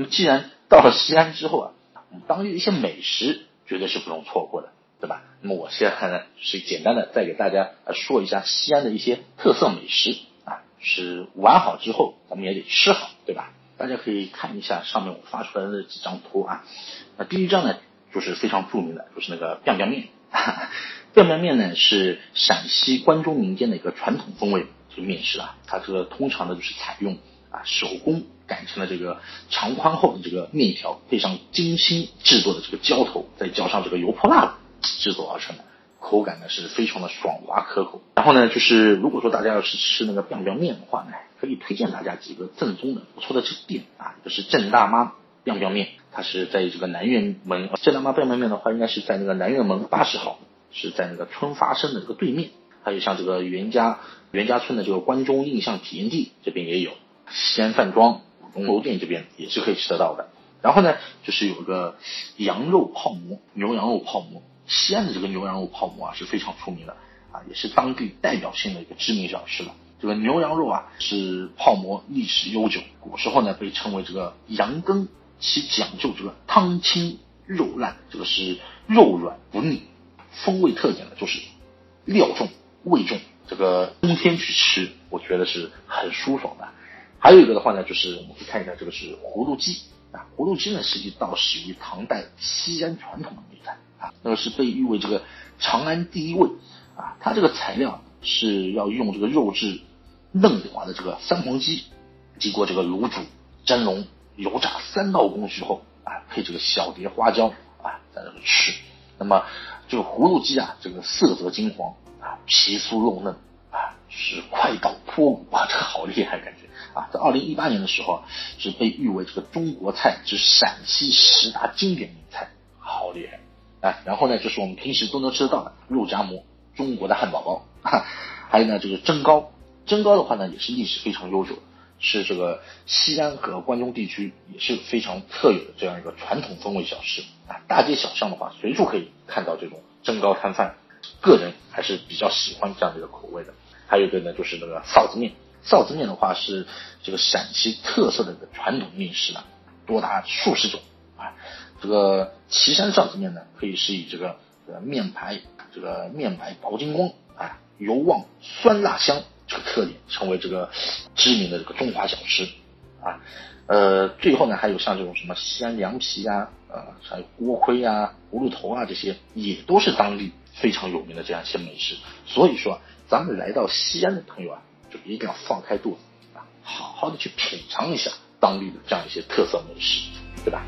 那么既然到了西安之后啊，我们当地的一些美食绝对是不容错过的，对吧？那么我现在呢，是简单的再给大家说一下西安的一些特色美食啊，是玩好之后咱们也得吃好，对吧？大家可以看一下上面我发出来的几张图啊。那第一张呢，就是非常著名的，就是那个 biang biang 面。面呢是陕西关中民间的一个传统风味这个面食啊，它这个通常呢就是采用啊手工擀成了这个长宽厚的这个面条，配上精心制作的这个浇头，再浇上这个油泼辣子制作而成的，口感呢是非常的爽滑可口。然后呢，就是如果说大家要是吃那个 biang biang 面的话呢。可以推荐大家几个正宗的不错的这个店啊，就是郑大妈 biang biang 面，它是在这个南苑门。郑大妈 biang biang 面的话，应该是在那个南苑门八十号，是在那个春发生的这个对面。还有像这个袁家袁家村的这个关中印象体验地这边也有，西安饭庄钟楼店这边也是可以吃得到的。然后呢，就是有个羊肉泡馍，牛羊肉泡馍。西安的这个牛羊肉泡馍啊是非常出名的啊，也是当地代表性的一个知名小吃了。这个牛羊肉啊是泡馍历史悠久，古时候呢被称为这个羊羹，其讲究这个汤清肉烂，这个是肉软不腻，风味特点呢就是料重味重，这个冬天去吃我觉得是很舒爽的。还有一个的话呢，就是我们可以看一下这个是葫芦鸡啊，葫芦鸡呢实际到始于唐代西安传统的美菜啊，那个是被誉为这个长安第一味啊，它这个材料是要用这个肉质。嫩滑的这个三黄鸡，经过这个卤煮、蒸笼、油炸三道工序后啊，配这个小碟花椒啊，在这个吃。那么这个葫芦鸡啊，这个色泽金黄啊，皮酥肉嫩，是快刀脱骨啊，这个好厉害感觉啊！在二零一八年的时候，是被誉为这个中国菜之陕西十大经典名菜，好厉害啊！然后呢，就是我们平时都能吃得到的肉夹馍、中国的汉堡包，还有呢，就是蒸糕。蒸糕的话呢，也是历史非常悠久，是这个西安和关中地区也是非常特有的这样一个传统风味小吃啊。大街小巷的话，随处可以看到这种蒸糕摊贩，个人还是比较喜欢这样的一个口味的。还有一个呢，就是那个臊子面，臊子面的话是这个陕西特色的传统面食啊，多达数十种啊。这个岐山臊子面呢，可以是以这个面排这个面白薄金光啊，油旺酸辣香。这个特点成为这个知名的这个中华小吃啊，呃，最后呢还有像这种什么西安凉皮呀，呃，还有锅盔啊、葫芦头啊这些，也都是当地非常有名的这样一些美食。所以说，咱们来到西安的朋友啊，就一定要放开肚子啊，好好的去品尝一下当地的这样一些特色美食，对吧？